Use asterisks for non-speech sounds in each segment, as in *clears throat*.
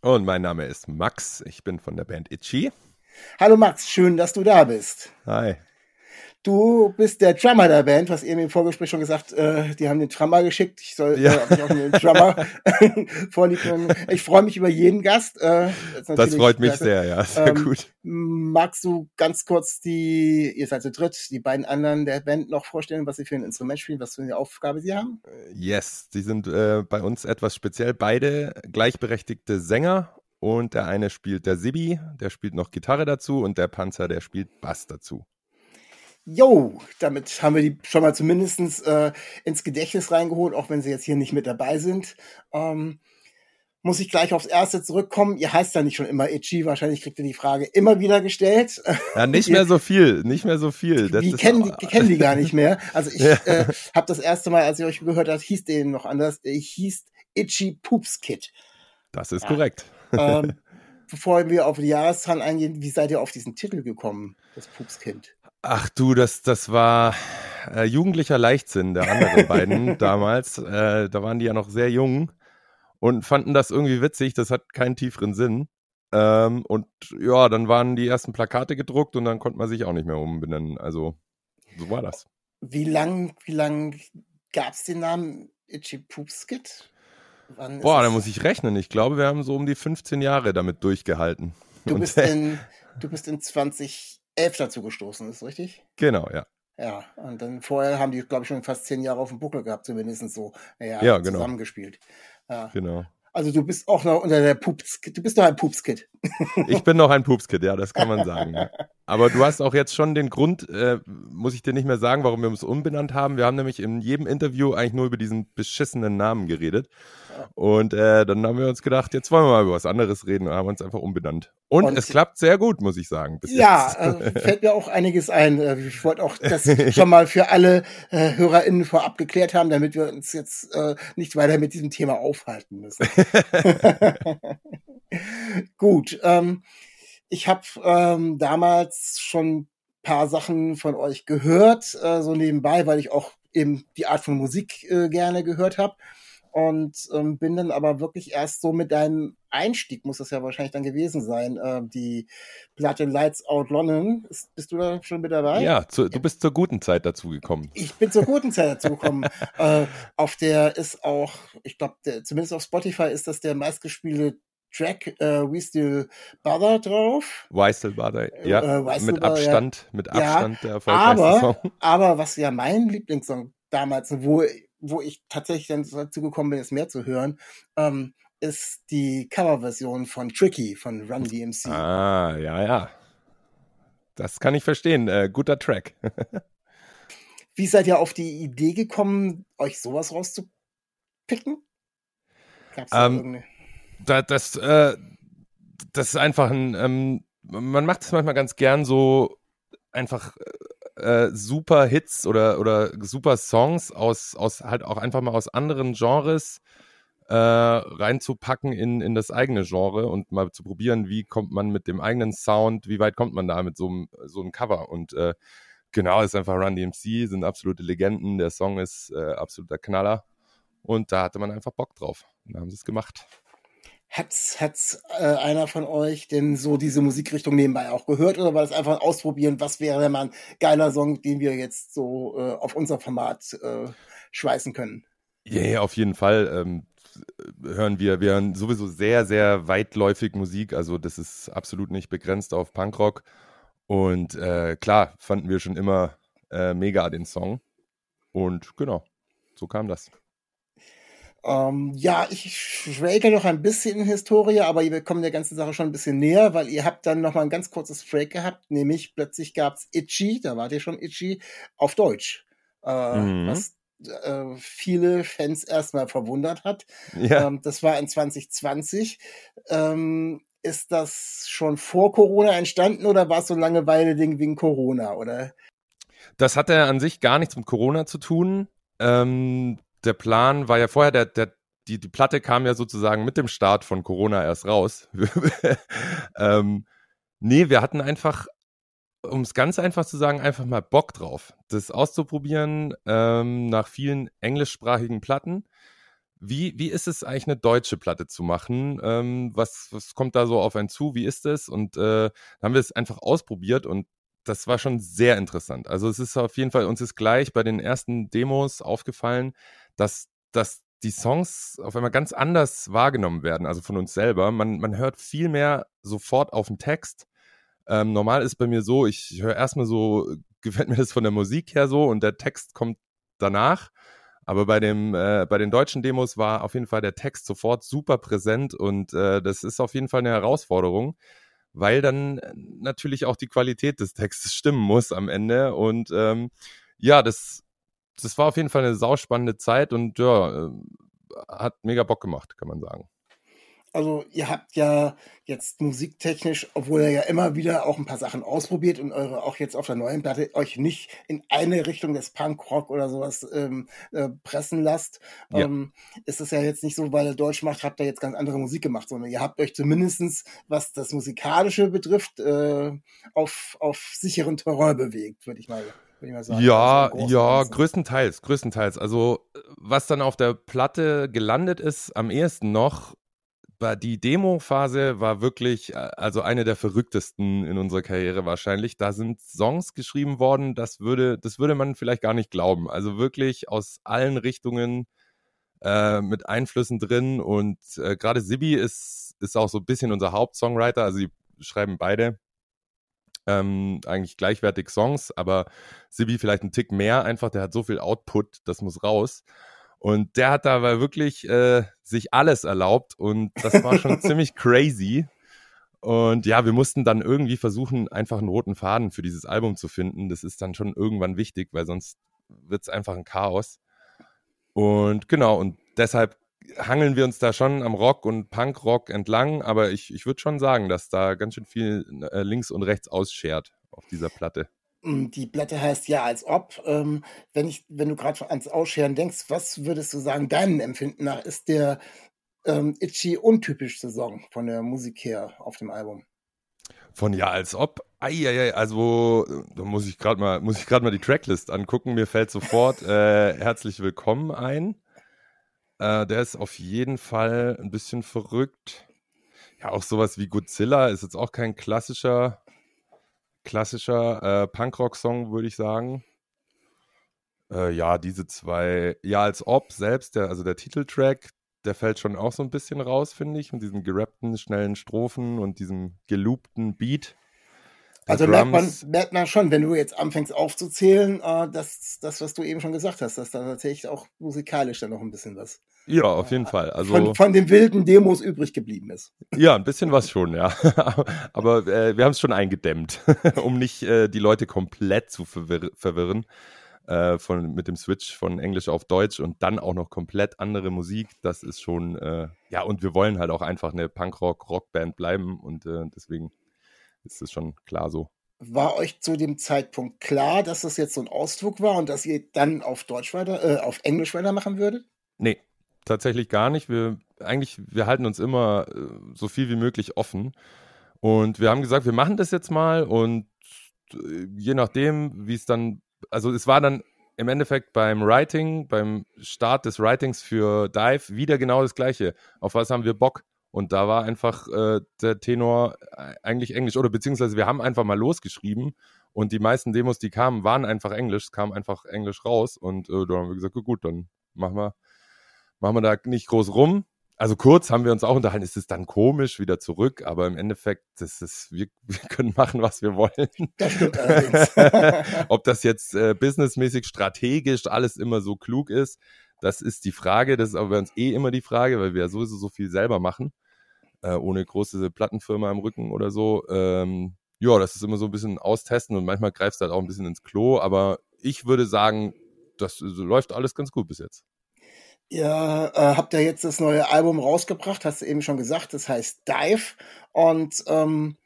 Und mein Name ist Max. Ich bin von der Band Itchy. Hallo Max, schön, dass du da bist. Hi. Du bist der Drummer der Band, was eben im Vorgespräch schon gesagt, äh, die haben den Drummer geschickt. Ich soll Ja. äh, auch den Drummer *laughs* vorliegen. Ich freue mich über jeden Gast. Äh, Das freut mich klasse. sehr, ja. Sehr Ähm, gut. Magst du ganz kurz die, ihr seid zu dritt, die beiden anderen der Band noch vorstellen, was sie für ein Instrument spielen, was für eine Aufgabe sie haben? Yes, die sind äh, bei uns etwas speziell. Beide gleichberechtigte Sänger. Und der eine spielt der Sibi, der spielt noch Gitarre dazu. Und der Panzer, der spielt Bass dazu. Jo, damit haben wir die schon mal zumindest äh, ins Gedächtnis reingeholt, auch wenn sie jetzt hier nicht mit dabei sind. Ähm, muss ich gleich aufs Erste zurückkommen. Ihr heißt ja nicht schon immer Itchy, wahrscheinlich kriegt ihr die Frage immer wieder gestellt. Ja, nicht mehr so viel, nicht mehr so viel. Das Die kennen, auch- die kennen die gar nicht mehr. Also ich *laughs* Ja. äh, habe das erste Mal, als ich euch gehört habe, hieß den noch anders. Ich hieß Itchy Poops Kid. Das ist Ja. korrekt. Ähm, *laughs* bevor wir auf die Jahreszahlen eingehen, wie seid ihr auf diesen Titel gekommen, das Pupskind? Ach du, das, das war äh, jugendlicher Leichtsinn der anderen *laughs* beiden damals. Äh, da waren die ja noch sehr jung und fanden das irgendwie witzig. Das hat keinen tieferen Sinn. Ähm, und ja, dann waren die ersten Plakate gedruckt und dann konnte man sich auch nicht mehr umbenennen. Also so war das. Wie lang, wie lang gab's den Namen Itchy Poopskit? Boah, da es- muss ich rechnen. Ich glaube, wir haben so um die 15 Jahre damit durchgehalten. Du Und, bist in, du bist in 2011 dazu gestoßen, ist richtig? genau, ja. Ja, und dann vorher haben die, glaube ich, schon fast zehn Jahre auf dem Buckel gehabt, zumindest so. Naja, Ja, genau. zusammengespielt. Ja. Genau. Also du bist auch noch unter der Pups, du bist noch ein Pupskit. Ich bin noch ein Pupskid, ja, das kann man sagen. Ja. Aber du hast auch jetzt schon den Grund, äh, muss ich dir nicht mehr sagen, warum wir uns umbenannt haben. Wir haben nämlich in jedem Interview eigentlich nur über diesen beschissenen Namen geredet. Und äh, dann haben wir uns gedacht, jetzt wollen wir mal über was anderes reden und haben uns einfach umbenannt. Und, Und- es klappt sehr gut, muss ich sagen. Ja, also *laughs* fällt mir auch einiges ein. Äh, Ich wollte auch das schon mal für alle äh, HörerInnen vorab geklärt haben, damit wir uns jetzt äh, nicht weiter mit diesem Thema aufhalten müssen. *laughs* *laughs* Gut, ähm, ich habe ähm, damals schon ein paar Sachen von euch gehört, äh, so nebenbei, weil ich auch eben die Art von Musik äh, gerne gehört habe. Und ähm, bin dann aber wirklich erst so mit deinem Einstieg, muss das ja wahrscheinlich dann gewesen sein, äh, die Platte Lights Out London. Ist, bist du da schon mit dabei? ja, zu, du bist zur guten Zeit dazugekommen. Ich bin zur guten Zeit dazu gekommen. *laughs* äh, auf der ist auch, ich glaube, zumindest auf Spotify ist das der meistgespielte Track äh, We Still Bother drauf. Weißelbader, ja, Äh, Weißelbader, mit Abstand, mit Ja, Abstand der erfolgreichste Aber, Song. *laughs* aber was ja mein Lieblingssong damals, wo, wo ich tatsächlich dann dazu gekommen bin, es mehr zu hören, ähm, ist die Coverversion von Tricky von Run DMC. Ah, ja, ja. Das kann ich verstehen. Äh, guter Track. *laughs* Wie seid ihr auf die Idee gekommen, euch sowas rauszupicken? Gab's da Ähm, irgendeine? Da, das, äh, das ist einfach ein, ähm, man macht es manchmal ganz gern so einfach äh, super Hits oder, oder super Songs aus, aus halt auch einfach mal aus anderen Genres äh, reinzupacken in, in das eigene Genre und mal zu probieren, wie kommt man mit dem eigenen Sound, wie weit kommt man da mit so einem, so einem Cover. Und äh, genau, ist einfach Run DMC, sind absolute Legenden, der Song ist äh, absoluter Knaller. Und da hatte man einfach Bock drauf. Und da haben sie es gemacht. Hat's, hat's äh, einer von euch denn so diese Musikrichtung nebenbei auch gehört oder war das einfach ein Ausprobieren, was wäre denn mal ein geiler Song, den wir jetzt so äh, auf unser Format äh, schweißen können? Ja, ja, auf jeden Fall ähm, hören wir, wir hören sowieso sehr, sehr weitläufig Musik. Also das ist absolut nicht begrenzt auf Punkrock. Und äh, klar, fanden wir schon immer äh, mega den Song. Und genau, so kam das. Ähm, ja, ich schwelge noch ein bisschen in Historie, aber wir kommen der ganzen Sache schon ein bisschen näher, weil ihr habt dann noch mal ein ganz kurzes Break gehabt, nämlich plötzlich gab's Itchy, da wart ihr schon Itchy, auf Deutsch. Äh, Mhm. Was äh, viele Fans erstmal verwundert hat. Ja. Ähm, das war in 2020. Ähm, ist das schon vor Corona entstanden oder war es so ein Langeweile-Ding wegen Corona? Oder? Das hatte an sich gar nichts mit Corona zu tun. Ähm, der Plan war ja vorher, der, der, die, die Platte kam ja sozusagen mit dem Start von Corona erst raus. *laughs* ähm, nee, wir hatten einfach, um es ganz einfach zu sagen, einfach mal Bock drauf, das auszuprobieren ähm, nach vielen englischsprachigen Platten. Wie, wie ist es eigentlich, eine deutsche Platte zu machen? Ähm, was, was kommt da so auf einen zu? Wie ist es? Und äh, haben wir es einfach ausprobiert und das war schon sehr interessant. Also es ist auf jeden Fall, uns ist gleich bei den ersten Demos aufgefallen, dass, dass die Songs auf einmal ganz anders wahrgenommen werden, also von uns selber. Man, man hört viel mehr sofort auf den Text. Ähm, normal ist bei mir so, ich höre erstmal so, *laughs* gefällt mir das von der Musik her so und der Text kommt danach. Aber bei dem, äh, bei den deutschen Demos war auf jeden Fall der Text sofort super präsent und äh, das ist auf jeden Fall eine Herausforderung weil dann äh, natürlich auch die Qualität des Textes *laughs* stimmen muss am Ende. Und ähm, ja, das, das war auf jeden Fall eine sauspannende Zeit und ja, äh, hat mega Bock gemacht, kann man sagen. Also ihr habt ja jetzt musiktechnisch, obwohl ihr ja immer wieder auch ein paar Sachen ausprobiert und eure auch jetzt auf der neuen Platte euch nicht in eine Richtung des Punkrock oder sowas ähm, äh, pressen lasst, ja. ähm, ist es ja jetzt nicht so, weil ihr Deutsch macht, habt ihr jetzt ganz andere Musik gemacht, sondern ihr habt euch zumindestens, was das Musikalische betrifft, äh, auf, auf sicheren Terrain bewegt, würde ich mal Sagen, ja, also ja, größtenteils, größtenteils. Also was dann auf der Platte gelandet ist, am ehesten noch, war die Demo-Phase war wirklich, äh, also eine der verrücktesten in unserer Karriere wahrscheinlich. Da sind Songs geschrieben worden, das würde, das würde man vielleicht gar nicht glauben. Also wirklich aus allen Richtungen äh, mit Einflüssen drin und äh, gerade Sibi ist, ist auch so ein bisschen unser Hauptsongwriter, also die schreiben beide ähm, eigentlich gleichwertig Songs, aber Sibi vielleicht einen Tick mehr einfach, der hat so viel Output, das muss raus. Und der hat dabei wirklich äh, sich alles erlaubt und das war schon *laughs* ziemlich crazy. Und ja, wir mussten dann irgendwie versuchen, einfach einen roten Faden für dieses Album zu finden. Das ist dann schon irgendwann wichtig, weil sonst wird es einfach ein Chaos. Und genau, und deshalb hangeln wir uns da schon am Rock und Punkrock entlang, aber ich, ich würde schon sagen, dass da ganz schön viel äh, links und rechts ausschert auf dieser Platte. Hm, die Platte heißt ja als ob. Ähm, wenn ich, wenn du gerade ans Ausscheren denkst, was würdest du sagen, deinem Empfinden nach ist der ähm, Itchy untypischste Song von der Musik her auf dem Album? Von ja als ob. Eieiei, also da muss ich gerade mal, muss ich gerade mal die Tracklist angucken. Mir fällt sofort äh, herzlich willkommen ein. Äh, der ist auf jeden Fall ein bisschen verrückt. Ja, auch sowas wie Godzilla ist jetzt auch kein klassischer klassischer äh, Punkrock-Song, würde ich sagen. Äh, ja, diese zwei, ja, als ob selbst, der, also der Titeltrack, der fällt schon auch so ein bisschen raus, finde ich, mit diesen gerappten, schnellen Strophen und diesem geloopten Beat. Also merkt man, merkt man schon, wenn du jetzt anfängst aufzuzählen, äh, dass das, was du eben schon gesagt hast, dass da tatsächlich auch musikalisch dann noch ein bisschen was ja, auf jeden Fall. Also von, von den wilden Demos übrig geblieben ist. Ja, ein bisschen was schon, ja. *laughs* Aber äh, wir haben es schon eingedämmt, *laughs* um nicht äh, die Leute komplett zu verwirr verwirren. Äh, von, mit dem Switch von Englisch auf Deutsch und dann auch noch komplett andere Musik. Das ist schon, äh, ja, und wir wollen halt auch einfach eine Punkrock-Rockband bleiben und äh, deswegen ist es schon klar so. War euch zu dem Zeitpunkt klar, dass das jetzt so ein Ausdruck war und dass ihr dann auf Deutsch weiter, äh, auf Englisch weitermachen würdet? Nee, tatsächlich gar nicht. Wir eigentlich, wir halten uns immer äh, so viel wie möglich offen. Und wir haben gesagt, wir machen das jetzt mal und äh, je nachdem, wie es dann, also es war dann im Endeffekt beim Writing, beim Start des Writings für Dive wieder genau das Gleiche. Auf was haben wir Bock? Und da war einfach äh, der Tenor äh, eigentlich Englisch. Oder beziehungsweise wir haben einfach mal losgeschrieben und die meisten Demos, die kamen, waren einfach Englisch. Es kam einfach Englisch raus. Und äh, da haben wir gesagt, gut, dann machen wir machen wir da nicht groß rum. Also kurz haben wir uns auch unterhalten, ist es dann komisch wieder zurück, aber im Endeffekt, das ist, wir, *laughs* wir können machen, was wir wollen. Das stimmt *laughs* allerdings. Ob das jetzt äh, businessmäßig, strategisch alles immer so klug ist, das ist die Frage. Das ist aber bei uns eh immer die Frage, weil wir ja sowieso so viel selber machen, äh, ohne große Plattenfirma im Rücken oder so. Ähm, ja, das ist immer so ein bisschen austesten und manchmal greifst du halt auch ein bisschen ins Klo, aber ich würde sagen, das läuft alles ganz gut bis jetzt. Ihr äh, habt ja jetzt das neue Album rausgebracht, hast du eben schon gesagt, das heißt Dive. Und ähm,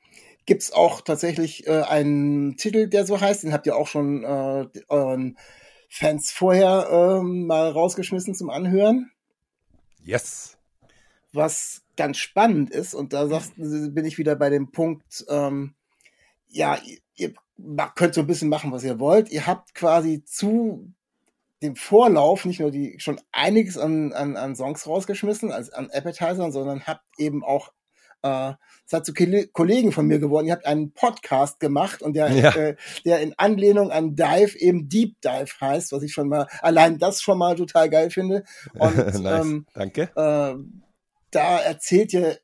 gibt es auch tatsächlich äh, einen Titel, der so heißt, den habt ihr auch schon äh, euren Fans vorher ähm, mal rausgeschmissen zum Anhören. Yes. Was ganz spannend ist, und da sagst, bin ich wieder bei dem Punkt, ähm, ja, ihr, ihr könnt so ein bisschen machen, was ihr wollt. Ihr habt quasi zu dem Vorlauf nicht nur die schon einiges an, an, an Songs rausgeschmissen, als an Appetizern, sondern habt eben auch äh, seid zu Kollegen von mir geworden. Ihr habt einen Podcast gemacht und der, ja. äh, der in Anlehnung an Dive eben Deep Dive heißt, was ich schon mal allein das schon mal total geil finde. *laughs* Und nice. ähm, danke. Äh, da erzählt ihr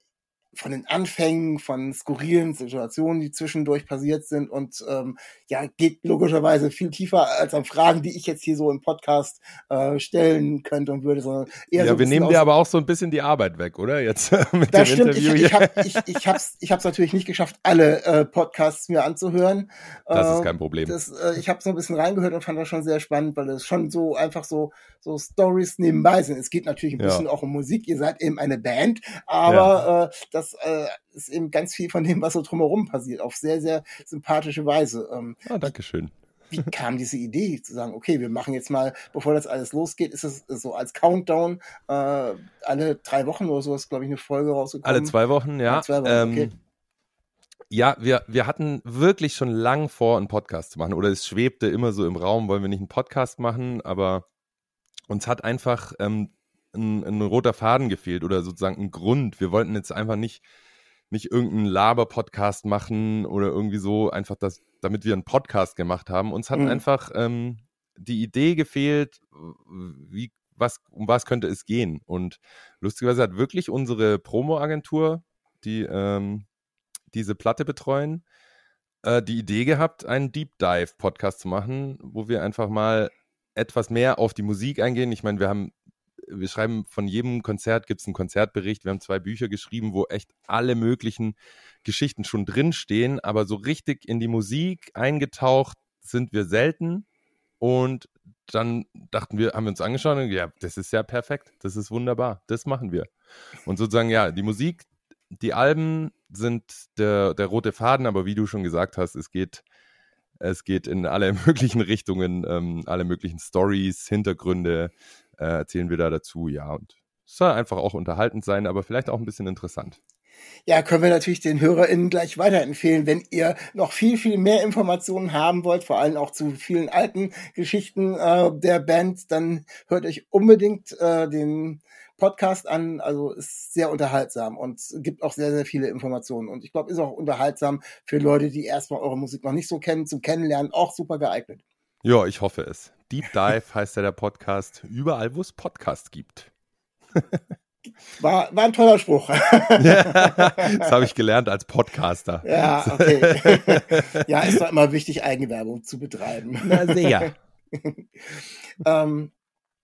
von den Anfängen, von skurrilen Situationen, die zwischendurch passiert sind und ähm, ja, geht logischerweise viel tiefer als an Fragen, die ich jetzt hier so im Podcast äh, stellen könnte und würde, sondern eher Ja, so wir nehmen dir aber auch so ein bisschen die Arbeit weg, oder? Jetzt *laughs* mit das dem stimmt, Interview ich, ich, hab, ich, ich hab's, ich hab's natürlich nicht geschafft, alle äh, Podcasts mir anzuhören. Das ist kein ähm, Problem. Das, äh, ich habe so ein bisschen reingehört und fand das schon sehr spannend, weil es schon so einfach so so Stories nebenbei sind. Es geht natürlich ein bisschen ja. auch um Musik. Ihr seid eben eine Band, aber ja. äh, das äh, ist eben ganz viel von dem, was so drumherum passiert, auf sehr, sehr sympathische Weise. Ähm, ah, danke schön. Wie kam diese Idee zu sagen, okay, wir machen jetzt mal, bevor das alles losgeht, ist es so als Countdown äh, alle drei Wochen oder so ist, glaube ich, eine Folge rausgekommen. Alle zwei Wochen, ja. Alle zwei Wochen, ähm, okay. Ja, wir, wir hatten wirklich schon lang vor, einen Podcast zu machen. Oder es schwebte immer so im Raum, wollen wir nicht einen Podcast machen, aber uns hat einfach ähm, ein, ein, roter Faden gefehlt oder sozusagen ein Grund. Wir wollten jetzt einfach nicht, nicht irgendeinen Laber-Podcast machen oder irgendwie so, einfach das, damit wir einen Podcast gemacht haben. Uns hat mhm. einfach ähm, die Idee gefehlt, wie, was, um was könnte es gehen. Und lustigerweise hat wirklich unsere Promo-Agentur, die ähm, diese Platte betreuen, äh, die Idee gehabt, einen Deep Dive-Podcast zu machen, wo wir einfach mal etwas mehr auf die Musik eingehen. Ich meine, wir haben, wir schreiben von jedem Konzert gibt es einen Konzertbericht. Wir haben zwei Bücher geschrieben, wo echt alle möglichen Geschichten schon drinstehen, aber so richtig in die Musik eingetaucht sind wir selten. Und dann dachten wir, haben wir uns angeschaut und ja, das ist ja perfekt, das ist wunderbar, das machen wir. Und sozusagen, ja, die Musik, die Alben sind der, der rote Faden, aber wie du schon gesagt hast, es geht es geht in alle *laughs* möglichen Richtungen, ähm, alle möglichen Stories, Hintergründe äh, erzählen wir da dazu, ja. Und es soll einfach auch unterhaltend sein, aber vielleicht auch ein bisschen interessant. Ja, können wir natürlich den HörerInnen gleich weiterempfehlen, wenn ihr noch viel, viel mehr Informationen haben wollt, vor allem auch zu vielen alten Geschichten äh, der Band, dann hört euch unbedingt äh, den Podcast an. Also ist sehr unterhaltsam und gibt auch sehr, sehr viele Informationen. Und ich glaube, ist auch unterhaltsam für Leute, die erstmal eure Musik noch nicht so kennen, zum Kennenlernen auch super geeignet. Ja, ich hoffe es. Deep Dive heißt ja der Podcast überall, wo es Podcasts gibt. *laughs* War, war ein toller Spruch. *laughs* das habe ich gelernt als Podcaster. Ja, okay. *laughs* ja, ist doch immer wichtig, Eigenwerbung zu betreiben. Na sehr. ähm,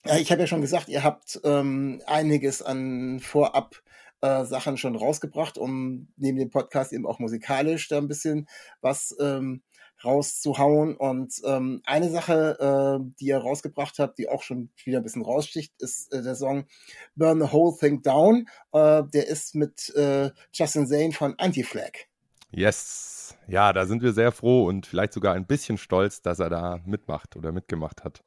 ja, ich habe ja schon gesagt, ihr habt ähm, einiges an Vorab äh, Sachen schon rausgebracht, um neben dem Podcast eben auch musikalisch da ein bisschen was ähm, rauszuhauen. Und ähm, eine Sache, äh, die ihr rausgebracht habt, die auch schon wieder ein bisschen raussticht, ist äh, der Song Burn the Whole Thing Down. Äh, der ist mit äh, Justin Zane von Anti-Flag. Yes. Ja, da sind wir sehr froh und vielleicht sogar ein bisschen stolz, dass er da mitmacht oder mitgemacht hat.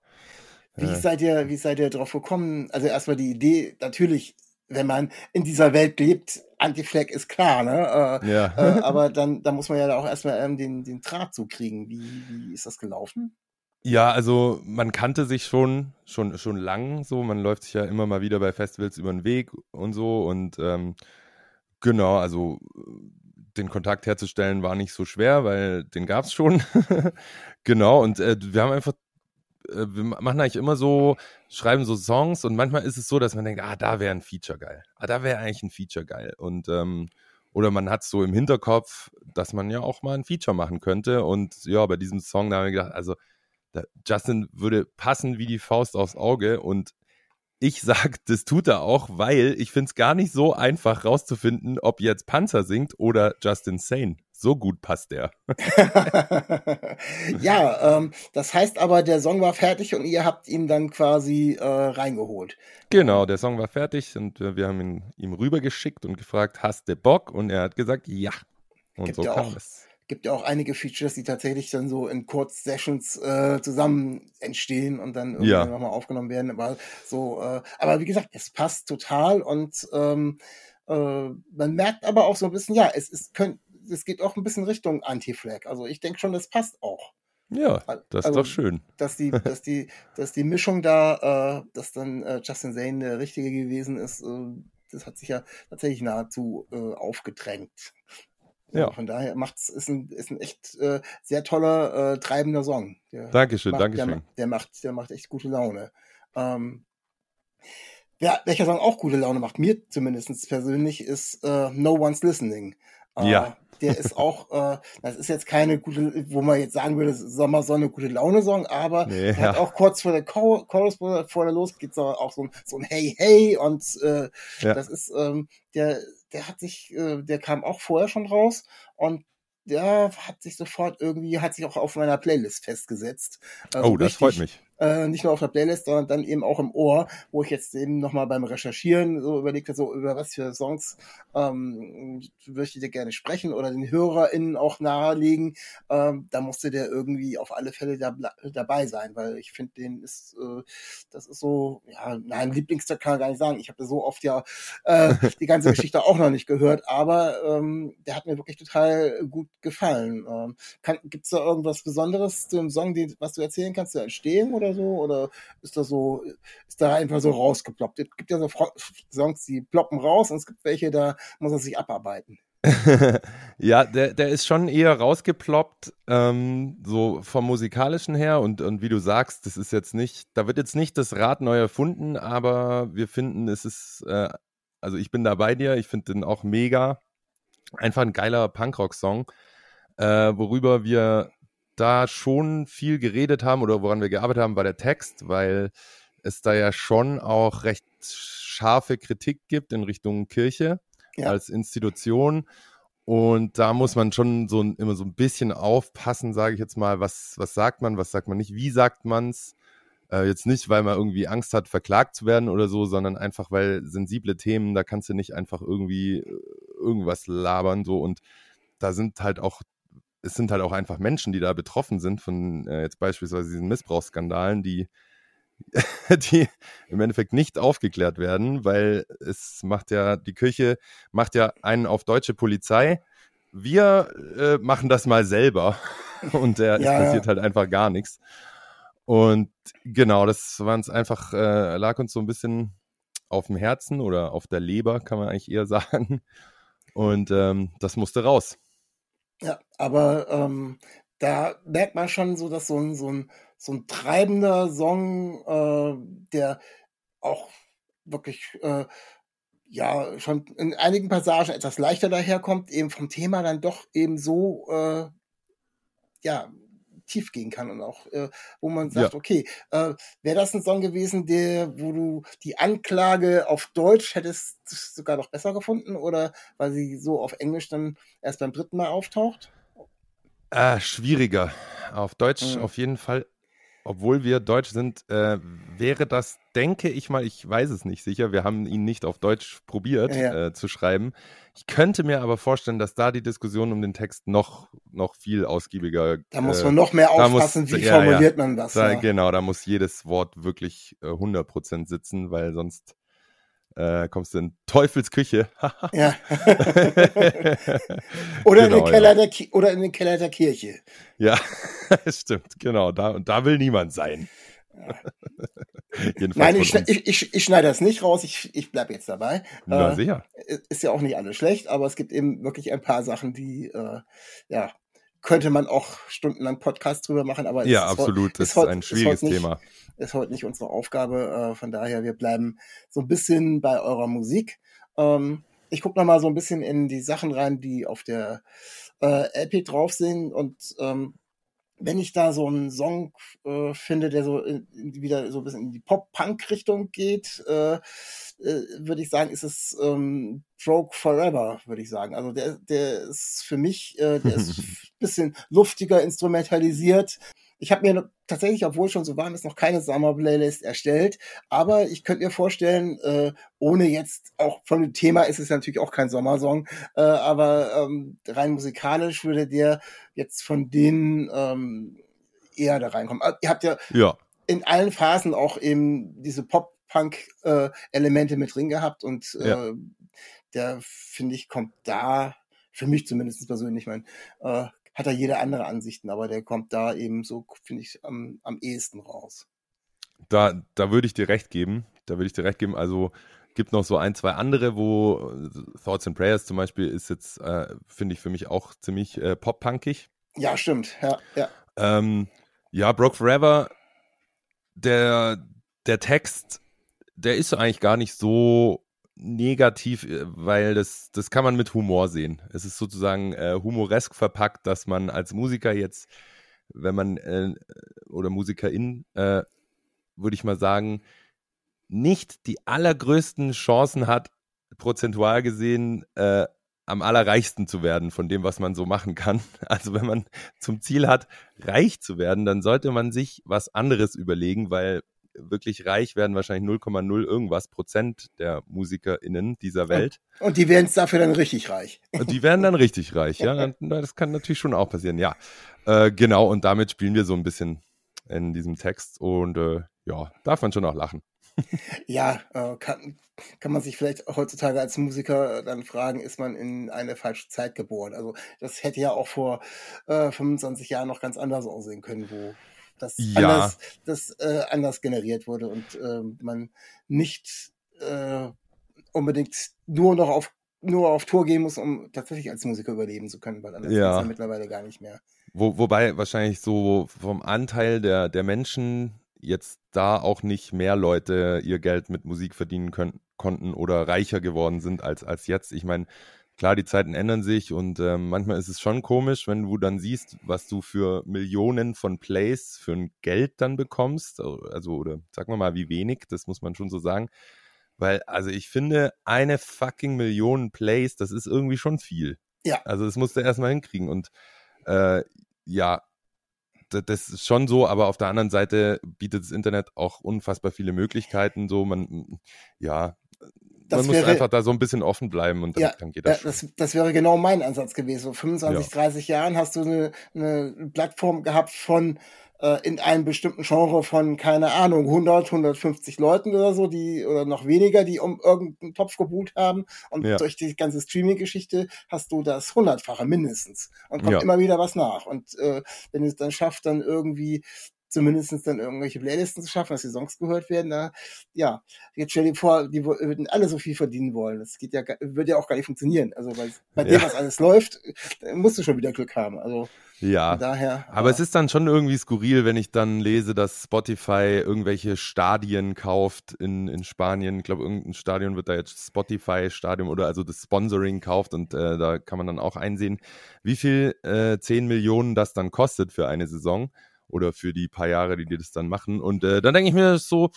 Wie ja. seid ihr, wie seid ihr drauf gekommen? Also erstmal die Idee, natürlich, wenn man in dieser Welt lebt, Anti-Flag ist klar, ne? Äh, ja. äh, *laughs* aber dann, dann muss man ja auch erstmal ähm, den, den Draht zukriegen. Wie, wie ist das gelaufen? Ja, also man kannte sich schon, schon, schon lang so. Man läuft sich ja immer mal wieder bei Festivals über den Weg und so. Und ähm, genau, also den Kontakt herzustellen war nicht so schwer, weil den gab es schon. *laughs* genau, und äh, wir haben einfach wir machen eigentlich immer so, schreiben so Songs und manchmal ist es so, dass man denkt, ah, da wäre ein Feature geil. Ah, da wäre eigentlich ein Feature geil. Und ähm, oder man hat so im Hinterkopf, dass man ja auch mal ein Feature machen könnte. Und ja, bei diesem Song, da haben wir gedacht, also Justin würde passen wie die Faust aufs Auge. Und ich *laughs* sag, das tut er auch, weil ich finde es gar nicht so einfach rauszufinden, ob jetzt Panzer singt oder Justin Sane So gut passt der. *laughs* ja, ähm, das heißt aber, der Song war fertig und ihr habt ihn dann quasi äh, reingeholt. Genau, der Song war fertig und äh, wir haben ihn ihm rübergeschickt und gefragt, hast du Bock? Und er hat gesagt, ja. Und Gibt so ja kam auch- es. Gibt ja auch einige Features, die tatsächlich dann so in Kurz-Sessions äh, zusammen entstehen und dann irgendwie Ja. nochmal aufgenommen werden. Aber so, äh, aber wie gesagt, es passt total und ähm, äh, man merkt aber auch so ein bisschen, ja, es ist könnt, es geht auch ein bisschen Richtung Anti-Flag. Also ich denke schon, das passt auch. Ja, das ist Also- doch schön. dass die, *laughs* dass die, dass die Mischung da, äh, dass dann äh, Justin Zane der richtige gewesen ist, äh, das hat sich ja tatsächlich nahezu äh, aufgedrängt. Ja. Von daher macht's, ist ein, ist ein echt äh, sehr toller, äh, treibender Song. Der Dankeschön, macht, der, Dankeschön. ma- der macht, der macht echt gute Laune. Ähm, wer, welcher Song auch gute Laune macht, mir zumindest persönlich, ist No One's Listening. Ja. Der ist auch, äh, das ist jetzt keine gute, wo man jetzt sagen würde, Sommersonne, gute Laune-Song, aber Nee, er hat ja. auch kurz vor der Chor- Chorus, bevor der losgeht, so auch so ein, so ein Hey Hey und äh, Ja. das ist, ähm, der, der hat sich, äh, der kam auch vorher schon raus und der hat sich sofort irgendwie, hat sich auch auf meiner Playlist festgesetzt. Also oh, das richtig, freut mich. Äh, nicht nur auf der Playlist, sondern dann eben auch im Ohr, wo ich jetzt eben nochmal beim Recherchieren so überlegt habe, so über was für Songs ähm, möchte ich dir gerne sprechen oder den HörerInnen auch nahelegen. Ähm, da musste der irgendwie auf alle Fälle da, dabei sein, weil ich finde, den ist, äh, das ist so, ja, nein, Lieblingstag kann ich gar nicht sagen. Ich habe so oft ja äh, *laughs* die ganze Geschichte auch noch nicht gehört, aber ähm, der hat mir wirklich total gut gefallen. Ähm, kann, gibt's da irgendwas Besonderes zu dem Song, den, was du erzählen kannst, der Entstehung oder so? Oder ist das so, ist da einfach so rausgeploppt? Es gibt ja so Songs, die ploppen raus und es gibt welche, da muss er sich abarbeiten. *laughs* ja, der, der ist schon eher rausgeploppt, ähm, so vom musikalischen her und, und wie du sagst, das ist jetzt nicht, da wird jetzt nicht das Rad neu erfunden, aber wir finden, es ist, äh, also ich bin da bei dir, ich finde den auch mega, einfach ein geiler Punkrock-Song, äh, worüber wir da schon viel geredet haben oder woran wir gearbeitet haben, war der Text, weil es da ja schon auch recht scharfe Kritik gibt in Richtung Kirche Ja. als Institution. Und da muss man schon so immer so ein bisschen aufpassen, sage ich jetzt mal, was, was sagt man, was sagt man nicht, wie sagt man's. Äh, jetzt nicht, weil man irgendwie Angst hat, verklagt zu werden oder so, sondern einfach, weil sensible Themen, da kannst du nicht einfach irgendwie äh, irgendwas labern, so und da sind halt auch, es sind halt auch einfach Menschen, die da betroffen sind von äh, jetzt beispielsweise diesen Missbrauchsskandalen, die, *laughs* die im Endeffekt nicht aufgeklärt werden, weil es macht ja, die Kirche macht ja einen auf deutsche Polizei. Wir äh, machen das mal selber *laughs* und der, Ja, es ja. passiert halt einfach gar nichts. Und genau, das war uns einfach, äh, lag uns so ein bisschen auf dem Herzen oder auf der Leber, kann man eigentlich eher *laughs* sagen. Und ähm, das musste raus. Ja, aber ähm, da merkt man schon so, dass so ein, so ein, so ein treibender Song, äh, der auch wirklich, äh, ja, schon in einigen Passagen etwas leichter daherkommt, eben vom Thema dann doch eben so, äh, ja, tief gehen kann und auch, äh, wo man sagt, okay, äh, wäre das ein Song gewesen, der, wo du die Anklage auf Deutsch hättest sogar noch besser gefunden oder weil sie so auf Englisch dann erst beim dritten Mal auftaucht? Ah, schwieriger. Auf Deutsch Mhm. auf jeden Fall. Obwohl wir Deutsch sind, äh, wäre das, denke ich mal, ich weiß es nicht sicher, wir haben ihn nicht auf Deutsch probiert Ja, ja. Äh, zu schreiben. Ich könnte mir aber vorstellen, dass da die Diskussion um den Text noch, noch viel ausgiebiger. Da muss äh, man noch mehr da muss- aufpassen, wie ja, formuliert man was. Da, ja. Genau, da muss jedes Wort wirklich äh, 100% sitzen, weil sonst äh, kommst du in Teufelsküche. Ja. *laughs* oder, in den Genau, Keller ja. der Ki oder in den Keller der Kirche. Ja, *laughs* stimmt, genau. Da, und da will niemand sein. Nein, ich, ich, ich, ich schneide das nicht raus, ich, ich bleib jetzt dabei. Na, Äh, sicher. ist ja auch nicht alles schlecht, aber es gibt eben wirklich ein paar Sachen, die, äh, ja, könnte man auch stundenlang Podcast drüber machen, aber Ja, ist, absolut. ist Das ist heute- ein ist schwieriges heute nicht- Thema. ist heute nicht unsere Aufgabe. Äh, von daher, wir bleiben so ein bisschen bei eurer Musik. Ähm, ich gucke noch mal so ein bisschen in die Sachen rein, die auf der äh, LP drauf sind und ähm, wenn ich da so einen Song äh, finde, der so in, wieder so ein bisschen in die Pop-Punk-Richtung geht, äh, äh, würde ich sagen, ist es ähm, Broke Forever, würde ich sagen. Also der, der ist für mich, äh, der ist ein *laughs* bisschen luftiger instrumentalisiert. Ich habe mir tatsächlich, obwohl schon so warm ist, noch keine Summer-Playlist erstellt. Aber ich könnte mir vorstellen, äh, ohne jetzt auch von dem Thema ist es natürlich auch kein Sommersong, äh, aber ähm, rein musikalisch würde der jetzt von denen ähm, eher da reinkommen. Ah, ihr habt ja, Ja. in allen Phasen auch eben diese Pop-Punk-Elemente mit drin gehabt und äh, Ja. der, finde ich, kommt da, für mich zumindest persönlich, mein, äh, hat er jede andere Ansichten, aber der kommt da eben so, finde ich, am, am ehesten raus. Da, da würde ich dir recht geben. Da würde ich dir recht geben. Also gibt noch so ein, zwei andere, wo äh, Thoughts and Prayers zum Beispiel ist jetzt, äh, finde ich für mich auch ziemlich äh, pop-punkig. Ja, stimmt, ja, ja. Ähm, ja, Broke Forever, der, der Text, der ist eigentlich gar nicht so negativ, äh, weil das, das kann man mit Humor sehen. Es ist sozusagen äh, humoresk verpackt, dass man als Musiker jetzt, wenn man äh, oder Musikerin, äh, würde ich mal sagen, nicht die allergrößten Chancen hat, prozentual gesehen, äh, am allerreichsten zu werden von dem, was man so machen kann. *laughs* Also wenn man zum Ziel hat, reich zu werden, dann sollte man sich was anderes überlegen, weil wirklich reich werden wahrscheinlich 0,0 irgendwas Prozent der MusikerInnen dieser Welt. Und die werden es dafür dann richtig reich. Und die werden dann richtig reich, ja. Das kann natürlich schon auch passieren, ja. Äh, genau, und damit spielen wir so ein bisschen in diesem Text und äh, ja, darf man schon auch lachen. Ja, äh, kann, kann man sich vielleicht heutzutage als Musiker dann fragen, ist man in eine falsche Zeit geboren? Also das hätte ja auch vor äh, 25 Jahren noch ganz anders aussehen können, wo das Ja. anders, das, äh, anders generiert wurde und ähm, man nicht äh, unbedingt nur noch auf nur auf Tour gehen muss, um tatsächlich als Musiker überleben zu können, weil anders Ja. geht's ja mittlerweile gar nicht mehr. Wo, wobei wahrscheinlich so vom Anteil der, der Menschen jetzt da auch nicht mehr Leute ihr Geld mit Musik verdienen können, konnten oder reicher geworden sind als, als jetzt. Ich meine, klar, die Zeiten ändern sich und ähm, manchmal ist es schon komisch, wenn du dann siehst, was du für Millionen von Plays für ein Geld dann bekommst. Also, oder sagen wir mal, wie wenig, das muss man schon so sagen. Weil, also ich finde, eine fucking Million Plays, das ist irgendwie schon viel. Ja. Also das musst du erstmal hinkriegen. Und äh, ja, das ist schon so, aber auf der anderen Seite bietet das Internet auch unfassbar viele Möglichkeiten. So, man, ja, Das man muss wäre- einfach da so ein bisschen offen bleiben und dann, Ja, dann geht Ja, das schon. das, das wäre genau mein Ansatz gewesen. So 25, 30 Jahren hast du eine, eine Plattform gehabt von äh, in einem bestimmten Genre von, keine Ahnung, 100, 150 Leuten oder so, die oder noch weniger, die um irgendeinen Topf gebucht haben. Und Ja. durch die ganze Streaming-Geschichte hast du das hundertfache mindestens. Und kommt Ja. immer wieder was nach. Und äh, wenn es dann schafft, dann irgendwie zumindest dann irgendwelche Playlisten zu schaffen, dass die Songs gehört werden, da, ja, jetzt stell dir vor, die würden alle so viel verdienen wollen. Das geht ja, würde ja auch gar nicht funktionieren. Also weil bei dem, Ja. was alles läuft, äh, musst du schon wieder Glück haben. Also Ja. daher. Aber es ist dann schon irgendwie skurril, wenn ich dann lese, dass Spotify irgendwelche Stadien kauft in, in Spanien. Ich glaube, irgendein Stadion wird da jetzt Spotify-Stadion oder also das Sponsoring kauft und äh, da kann man dann auch einsehen, wie viel äh, 10 Millionen das dann kostet für eine Saison oder für die paar Jahre, die die das dann machen. Und äh, dann denke ich mir so,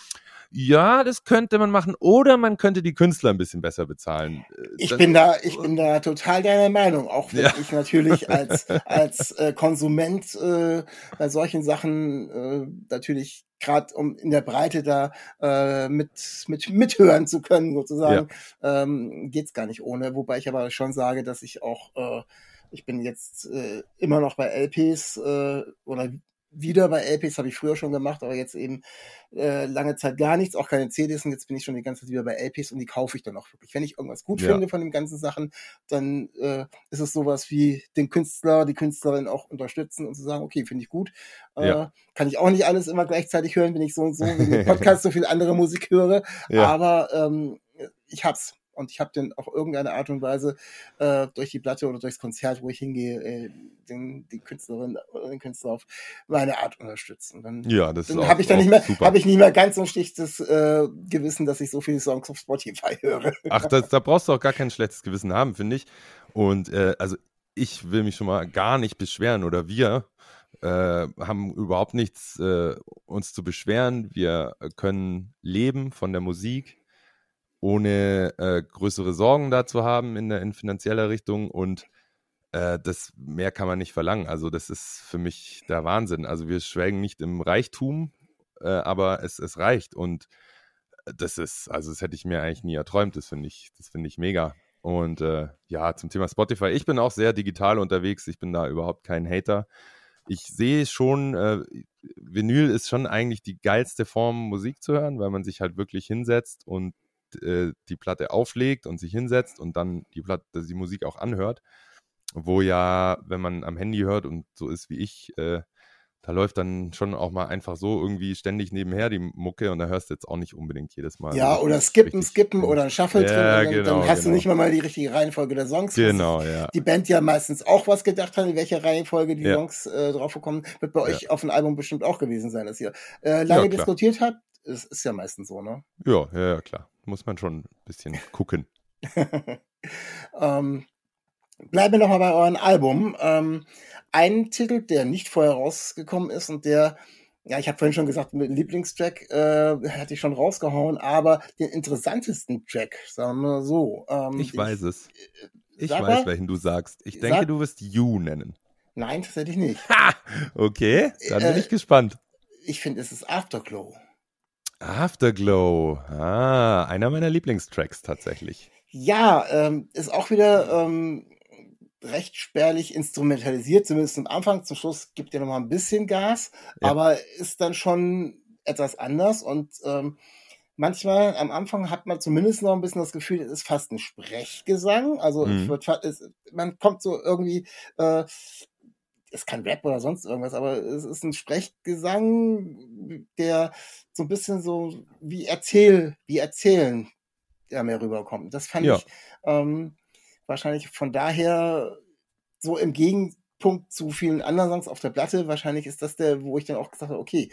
ja, das könnte man machen oder man könnte die Künstler ein bisschen besser bezahlen. Äh, Ich das- bin da, ich bin da total deiner Meinung, auch wenn Ja. ich natürlich *laughs* als als äh, Konsument äh, bei solchen Sachen äh, natürlich gerade um in der Breite da äh, mit mit mithören zu können sozusagen, ähm, geht's gar nicht ohne. Wobei ich aber schon sage, dass ich auch äh, ich bin jetzt äh, immer noch bei LPs äh, oder wieder bei LPs habe ich früher schon gemacht, aber jetzt eben äh, lange Zeit gar nichts, auch keine CDs und jetzt bin ich schon die ganze Zeit wieder bei LPs und die kaufe ich dann auch wirklich. Wenn ich irgendwas gut Ja. finde von den ganzen Sachen, dann äh, ist es sowas wie den Künstler, die Künstlerin auch unterstützen und zu sagen, okay, finde ich gut. Äh, Ja. Kann ich auch nicht alles immer gleichzeitig hören, wenn ich so und so in den Podcast so viel andere Musik höre, Ja. aber ähm, ich hab's. Und ich habe dann auf irgendeine Art und Weise äh, durch die Platte oder durchs Konzert, wo ich hingehe, äh, den, die Künstlerin oder den Künstler auf meine Art unterstützen. Dann ja, das ist dann auch- habe ich dann auch nicht mehr, habe ich nicht mehr ganz so ein schlichtes äh, Gewissen, dass ich so viele Songs auf Spotify höre. Ach, das, da brauchst du auch gar kein schlechtes Gewissen haben, finde ich. Und äh, also ich will mich schon mal gar nicht beschweren oder wir äh, haben überhaupt nichts äh, uns zu beschweren. Wir können leben von der Musik, ohne äh, größere Sorgen dazu haben in, der, in finanzieller Richtung und äh, das mehr kann man nicht verlangen. Also das ist für mich der Wahnsinn. Also wir schwelgen nicht im Reichtum, äh, aber es, es reicht und das ist, also das hätte ich mir eigentlich nie erträumt. Das finde ich, das finde ich mega. Und äh, ja, zum Thema Spotify. Ich bin auch sehr digital unterwegs. Ich bin da überhaupt kein Hater. Ich sehe schon, äh, Vinyl ist schon eigentlich die geilste Form, Musik zu hören, weil man sich halt wirklich hinsetzt und äh, die Platte auflegt und sich hinsetzt und dann die Platte, die Musik auch anhört. Wo ja, wenn man am Handy hört und so ist wie ich, äh, da läuft dann schon auch mal einfach so irgendwie ständig nebenher die Mucke und da hörst du jetzt auch nicht unbedingt jedes Mal. Ja, oder skippen, skippen oder ein Shuffle ja, drin. Genau, dann hast genau. du nicht mal, mal die richtige Reihenfolge der Songs. Genau, ja. Die Band ja meistens auch was gedacht hat, in welcher Reihenfolge die Ja. Songs äh, draufgekommen. Wird bei Ja. euch auf dem Album bestimmt auch gewesen sein, dass ihr äh, lange Ja, diskutiert habt. Es ist ja meistens so, ne? Ja, ja, ja, klar. Muss man schon ein bisschen gucken. *laughs* ähm, bleiben wir nochmal bei eurem Album. Ähm, ein Titel, der nicht vorher rausgekommen ist und der, ja, ich habe vorhin schon gesagt, mit Lieblingstrack äh, hatte ich schon rausgehauen, aber den interessantesten Track, sagen wir so. Ähm, Ich weiß es. Ich Sag weiß, mal. welchen du sagst. Ich denke, Sag- du wirst You nennen. Nein, tatsächlich nicht. Ha! Okay, dann bin Äh, ich gespannt. Ich finde, es ist Afterglow. Afterglow. Ah, einer meiner Lieblingstracks tatsächlich. Ja, ähm, ist auch wieder ähm, recht spärlich instrumentalisiert, zumindest am Anfang. Zum Schluss gibt er noch mal ein bisschen Gas, Ja. aber ist dann schon etwas anders und ähm, manchmal am Anfang hat man zumindest noch ein bisschen das Gefühl, es ist fast ein Sprechgesang. Also Mhm. wird, man kommt so irgendwie, äh, ist kein Rap oder sonst irgendwas, aber es ist ein Sprechgesang, der so ein bisschen so wie erzähl, wie erzählen ja mehr rüberkommt. Das fand Ja. ich ähm, wahrscheinlich von daher so im Gegenpunkt zu vielen anderen Songs auf der Platte. Wahrscheinlich ist das der, wo ich dann auch gesagt habe, okay,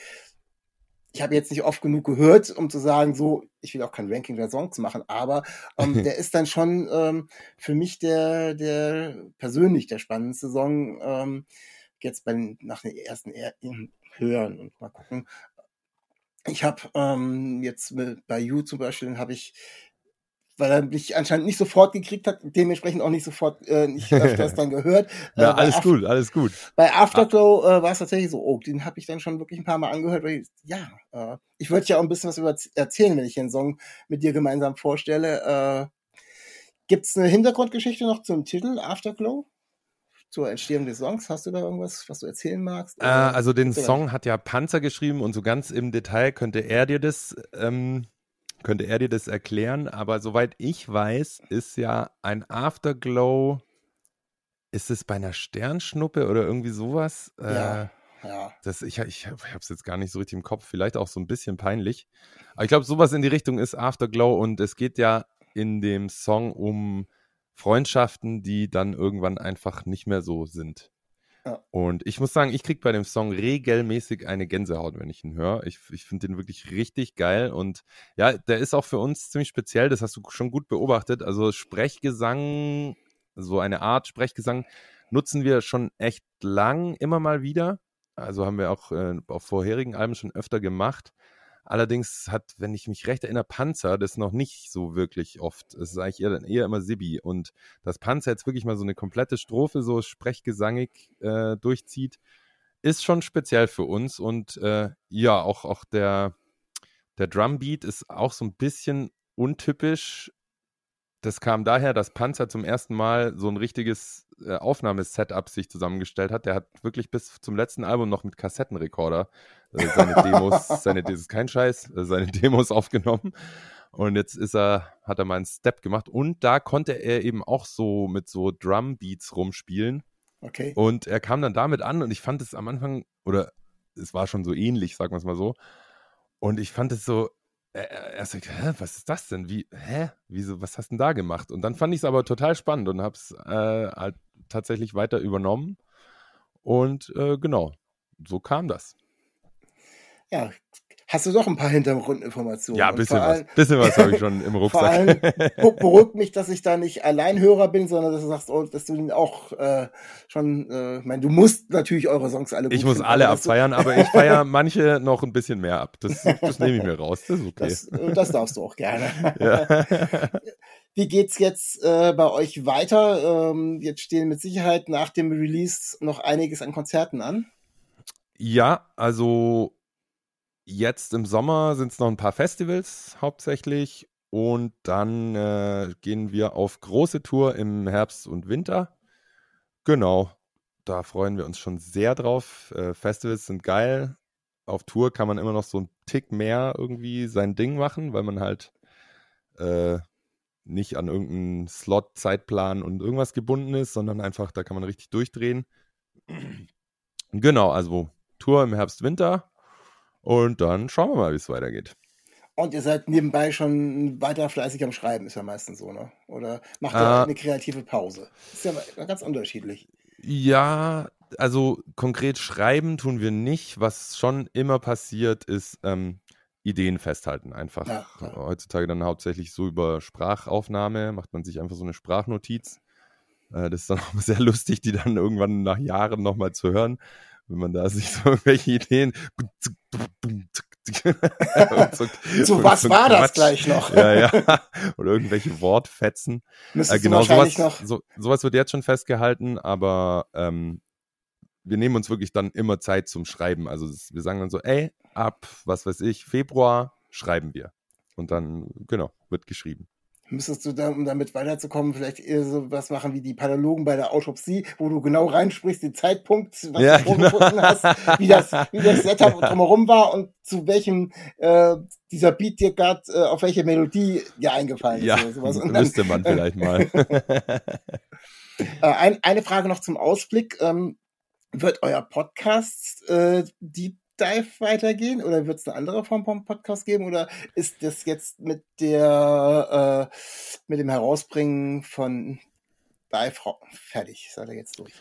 ich habe jetzt nicht oft genug gehört, um zu sagen, so, ich will auch kein Ranking der Songs machen, aber ähm, *laughs* der ist dann schon ähm, für mich der, der persönlich der spannendste Song. Ähm, jetzt bei den, nach den ersten er Hören und mal gucken. Ich habe ähm, jetzt mit, bei You zum Beispiel, habe ich, weil er mich anscheinend nicht sofort gekriegt hat, dementsprechend auch nicht sofort, äh, nicht öfters *laughs* dann gehört. Ja, Äh, alles Af- gut, alles gut. Bei Afterglow äh, war es tatsächlich so, oh, den habe ich dann schon wirklich ein paar Mal angehört, weil ich, ja, äh, ich würde ja auch ein bisschen was über erzählen, wenn ich den Song mit dir gemeinsam vorstelle. Äh, Gibt es eine Hintergrundgeschichte noch zum Titel Afterglow? Zur Entstehung des Songs? Hast du da irgendwas, was du erzählen magst? Äh, also den Song hat ja Panzer geschrieben und so ganz im Detail könnte er dir das, ähm, könnte er dir das erklären. Aber soweit ich weiß, ist ja ein Afterglow, ist es bei einer Sternschnuppe oder irgendwie sowas? Ja. Äh, Ja. das, ich ich, ich habe es jetzt gar nicht so richtig im Kopf, vielleicht auch so ein bisschen peinlich. Aber ich glaube, sowas in die Richtung ist Afterglow und es geht ja in dem Song um Freundschaften, die dann irgendwann einfach nicht mehr so sind. Und ich muss sagen, ich kriege bei dem Song regelmäßig eine Gänsehaut, wenn ich ihn höre. Ich, ich finde den wirklich richtig geil und ja, der ist auch für uns ziemlich speziell, das hast du schon gut beobachtet. Also Sprechgesang, so eine Art Sprechgesang nutzen wir schon echt lang immer mal wieder. Also haben wir auch äh, auf vorherigen Alben schon öfter gemacht. Allerdings hat, wenn ich mich recht erinnere, Panzer das noch nicht so wirklich oft. Es ist eigentlich eher, eher immer Sibi. Und dass Panzer jetzt wirklich mal so eine komplette Strophe so sprechgesangig äh, durchzieht, ist schon speziell für uns. Und äh, ja, auch, auch der, der Drumbeat ist auch so ein bisschen untypisch. Das kam daher, dass Panzer zum ersten Mal so ein richtiges äh, Aufnahmesetup sich zusammengestellt hat. Der hat wirklich bis zum letzten Album noch mit Kassettenrekorder seine Demos, seine, das ist kein Scheiß, äh, seine *laughs* Demos aufgenommen. Und jetzt ist er, hat er mal einen Step gemacht und da konnte er eben auch so mit so Drumbeats rumspielen. Okay. Und er kam dann damit an und ich fand es am Anfang, oder es war schon so ähnlich, sagen wir es mal so. Und ich fand es so, er, er sagt, hä, was ist das denn? Wie, hä? Wieso, was hast du denn da gemacht? Und dann fand ich es aber total spannend und habe es äh, halt tatsächlich weiter übernommen. Und äh, genau, so kam das. Ja, hast du doch ein paar Hintergrundinformationen. Ja, ein bisschen was. bisschen was habe ich schon *laughs* im Rucksack. Vor allem beruhigt mich, dass ich da nicht Alleinhörer bin, sondern dass du sagst, oh, dass du ihn auch äh, schon, äh, ich meine, du musst natürlich eure Songs alle gut Ich muss finden, alle abfeiern, aber ich feiere *laughs* manche noch ein bisschen mehr ab. Das, das nehme ich mir raus. Das ist okay. Das, äh, das darfst du auch gerne. *laughs* Ja. Wie geht's jetzt äh, bei euch weiter? Ähm, jetzt stehen mit Sicherheit nach dem Release noch einiges an Konzerten an. Ja, also jetzt im Sommer sind es noch ein paar Festivals hauptsächlich und dann äh, gehen wir auf große Tour im Herbst und Winter. Genau, da freuen wir uns schon sehr drauf. Äh, Festivals sind geil. Auf Tour kann man immer noch so einen Tick mehr irgendwie sein Ding machen, weil man halt äh, nicht an irgendeinen Slot, Zeitplan und irgendwas gebunden ist, sondern einfach, da kann man richtig durchdrehen. *clears throat* Genau, also Tour im Herbst, Winter und dann schauen wir mal, wie es weitergeht. Und ihr seid nebenbei schon weiter fleißig am Schreiben, ist ja meistens so, ne? Oder macht ihr äh, eine kreative Pause? Ist ja ganz unterschiedlich. Ja, also konkret schreiben tun wir nicht. Was schon immer passiert, ist, ähm, Ideen festhalten einfach. Ja, ja. Heutzutage dann hauptsächlich so über Sprachaufnahme, macht man sich einfach so eine Sprachnotiz. Äh, das ist dann *laughs* auch sehr lustig, die dann irgendwann nach Jahren nochmal zu hören, wenn man da *laughs* sich so irgendwelche Ideen. *laughs* so, *laughs* so was so war Quatsch. das gleich noch? ja, ja. Oder irgendwelche Wortfetzen. Äh, genau, sowas, so, sowas wird jetzt schon festgehalten, aber ähm, wir nehmen uns wirklich dann immer Zeit zum Schreiben. Also wir sagen dann so, ey, ab, was weiß ich, Februar schreiben wir. Und dann, genau, wird geschrieben. Müsstest du dann, um damit weiterzukommen, vielleicht eher so was machen wie die Pathologen bei der Autopsie, wo du genau reinsprichst, den Zeitpunkt, was ja, du genau. vorgefunden hast, wie das, wie das Setup *laughs* drumherum war und zu welchem äh, dieser Beat dir gerade, äh, auf welche Melodie dir eingefallen ist. Ja, oder sowas. Und dann, müsste man *laughs* vielleicht mal. äh, ein, eine Frage noch zum Ausblick. Ähm, wird euer Podcast äh, Deep Dive weitergehen oder wird es eine andere Form von Podcast geben oder ist das jetzt mit der äh, mit dem Herausbringen von Dive fertig? Seid ihr jetzt durch?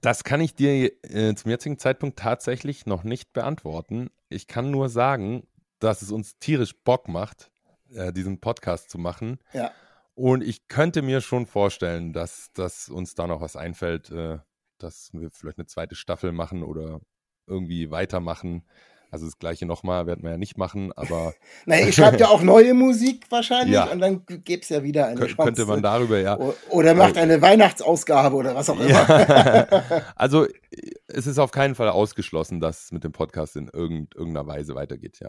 Das kann ich dir äh, zum jetzigen Zeitpunkt tatsächlich noch nicht beantworten. Ich kann nur sagen, dass es uns tierisch Bock macht, äh, diesen Podcast zu machen. Ja. Und ich könnte mir schon vorstellen, dass, dass uns da noch was einfällt, äh, dass wir vielleicht eine zweite Staffel machen oder irgendwie weitermachen. Also das gleiche nochmal werden wir ja nicht machen, aber. *laughs* naja, ihr schreibt ja auch neue Musik wahrscheinlich ja. und dann gäbe es ja wieder eine Kön Chance. Könnte man darüber, ja. Oder macht eine Weihnachtsausgabe oder was auch immer. Ja. *laughs* *laughs* also es ist auf keinen Fall ausgeschlossen, dass es mit dem Podcast in irgendeiner Weise weitergeht, ja.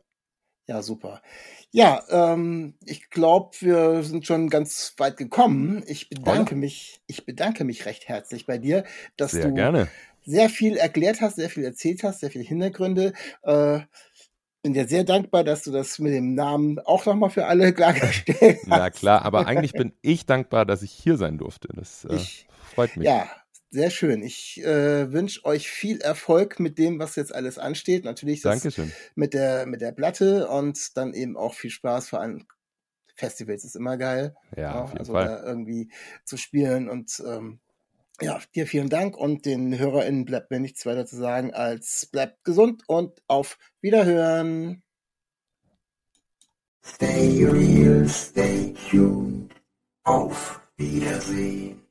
Ja, super. Ja, ähm, ich glaube, wir sind schon ganz weit gekommen. Ich bedanke oh. mich, ich bedanke mich recht herzlich bei dir, dass Sehr du gerne sehr viel erklärt hast, sehr viel erzählt hast, sehr viele Hintergründe. Äh, bin dir sehr dankbar, dass du das mit dem Namen auch nochmal für alle *laughs* klargestellt hast. Ja, klar, aber eigentlich bin ich dankbar, dass ich hier sein durfte. Das äh, ich, freut mich. Ja, sehr schön. Ich äh, wünsche euch viel Erfolg mit dem, was jetzt alles ansteht. Natürlich Dankeschön. mit der mit der Platte und dann eben auch viel Spaß vor allem Festivals ist immer geil. Ja, ja auf jeden also Fall. da irgendwie zu spielen und ähm, ja, dir vielen Dank und den HörerInnen bleibt mir nichts weiter zu sagen als bleibt gesund und auf Wiederhören. Stay real, stay tuned. Auf Wiedersehen.